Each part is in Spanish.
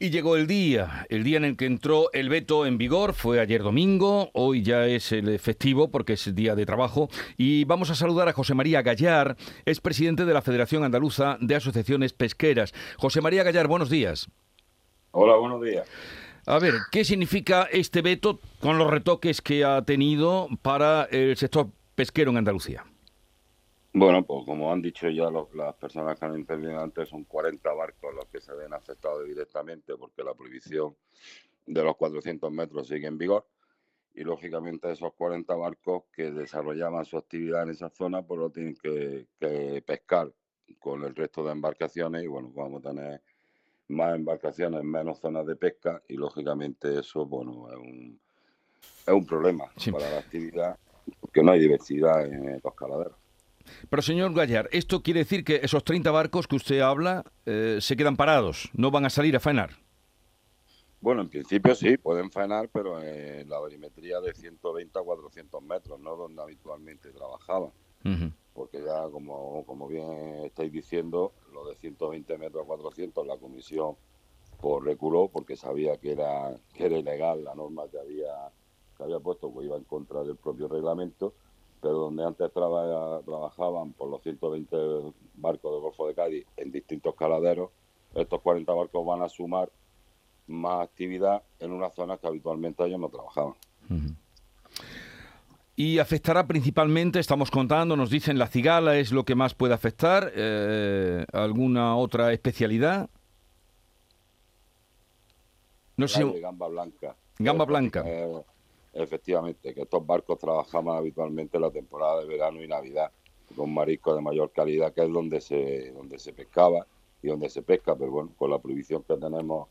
Y llegó el día, el día en el que entró el veto en vigor, fue ayer domingo, hoy ya es el festivo porque es día de trabajo y vamos a saludar a José María Gallar, es presidente de la Federación Andaluza de Asociaciones Pesqueras. José María Gallar, buenos días. Hola, buenos días. A ver, ¿qué significa este veto con los retoques que ha tenido para el sector pesquero en Andalucía? Bueno, pues como han dicho ya las personas que han intervenido antes, son 40 barcos los que se ven afectados directamente porque la prohibición de los 400 metros sigue en vigor y lógicamente esos 40 barcos que desarrollaban su actividad en esa zona pues lo tienen que, pescar con el resto de embarcaciones y bueno, vamos a tener más embarcaciones, menos zonas de pesca y lógicamente eso bueno es un, es un problema para la actividad porque no hay diversidad en los caladeros. Pero señor Gallar, ¿esto quiere decir que esos 30 barcos que usted habla eh, se quedan parados, no van a salir a faenar? Bueno, en principio sí, pueden faenar, pero en la barimetría de 120 a 400 metros, no donde habitualmente trabajaban. Porque ya, como, como bien estáis diciendo, lo de 120 metros a 400, la comisión por pues, reculó porque sabía que era, que era ilegal la norma que había, que había puesto, pues iba en contra del propio reglamento pero donde antes trabajaban por los 120 barcos del Golfo de Cádiz en distintos caladeros, estos 40 barcos van a sumar más actividad en una zona que habitualmente ellos no trabajaban. Y afectará principalmente, estamos contando, nos dicen la cigala es lo que más puede afectar, eh, ¿alguna otra especialidad? No sé. Gamba blanca. Gamba blanca. Efectivamente, que estos barcos trabajaban habitualmente la temporada de verano y Navidad con mariscos de mayor calidad, que es donde se, donde se pescaba y donde se pesca, pero bueno, con la prohibición que tenemos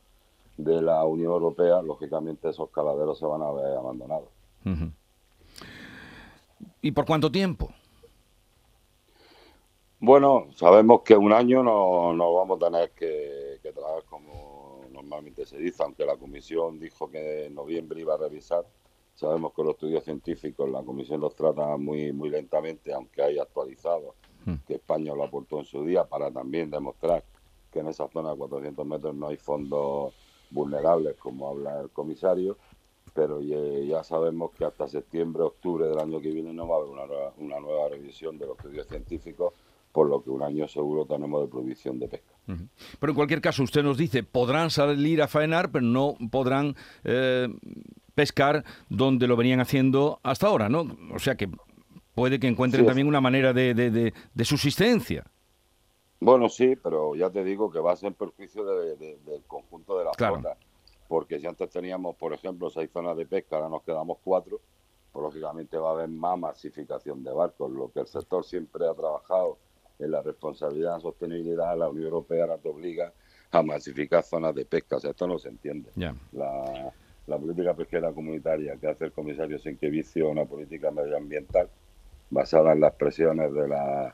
de la Unión Europea, lógicamente esos caladeros se van a ver abandonados. ¿Y por cuánto tiempo? Bueno, sabemos que un año no, no vamos a tener que, que trabajar como normalmente se dice, aunque la Comisión dijo que en noviembre iba a revisar Sabemos que los estudios científicos la Comisión los trata muy, muy lentamente, aunque haya actualizado, hmm. que España lo aportó en su día para también demostrar que en esa zona de 400 metros no hay fondos vulnerables, como habla el comisario, pero ya, sabemos que hasta septiembre, octubre del año que viene no va a haber una, una nueva revisión de los estudios científicos por lo que un año seguro tenemos de prohibición de pesca. Pero en cualquier caso, usted nos dice, podrán salir a faenar, pero no podrán eh, pescar donde lo venían haciendo hasta ahora, ¿no? O sea que puede que encuentren también una manera de, subsistencia. Bueno, sí, pero ya te digo que va a ser en perjuicio del conjunto de la flota. Porque si antes teníamos, por ejemplo, seis zonas de pesca, ahora nos quedamos cuatro, pues lógicamente va a haber más masificación de barcos. Lo que el sector siempre ha trabajado en la responsabilidad y sostenibilidad, la Unión Europea ahora te obliga a masificar zonas de pesca. O sea, esto no se entiende. La, la política pesquera comunitaria que hace el comisario Senkevicio, una política medioambiental basada en las presiones de la,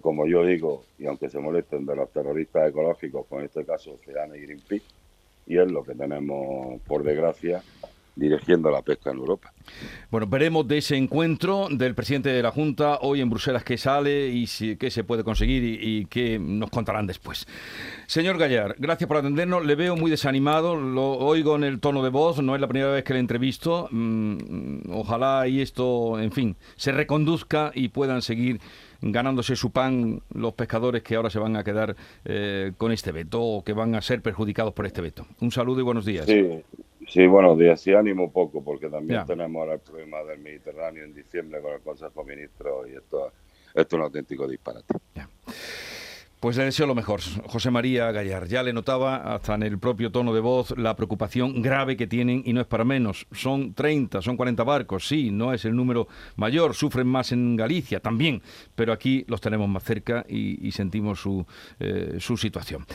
como yo digo, y aunque se molesten, de los terroristas ecológicos, con este caso Oceana y Greenpeace, y es lo que tenemos, por desgracia, dirigiendo la pesca en Europa. Bueno, veremos de ese encuentro del presidente de la Junta hoy en Bruselas qué sale y si, qué se puede conseguir y, qué nos contarán después. Señor Gallar, gracias por atendernos. Le veo muy desanimado, lo oigo en el tono de voz, no es la primera vez que le entrevisto. Mm, ojalá y esto, en fin, se reconduzca y puedan seguir ganándose su pan los pescadores que ahora se van a quedar eh, con este veto o que van a ser perjudicados por este veto. Un saludo y buenos días. Sí, Sí, buenos días. Sí, ánimo poco, porque también tenemos ahora el problema del Mediterráneo en diciembre con el Consejo de Ministros y esto, esto es un auténtico disparate. Pues le deseo lo mejor, José María Gallar. Ya le notaba hasta en el propio tono de voz la preocupación grave que tienen y no es para menos. Son 30, son 40 barcos, sí, no es el número mayor, sufren más en Galicia también, pero aquí los tenemos más cerca y, sentimos su, eh, su situación.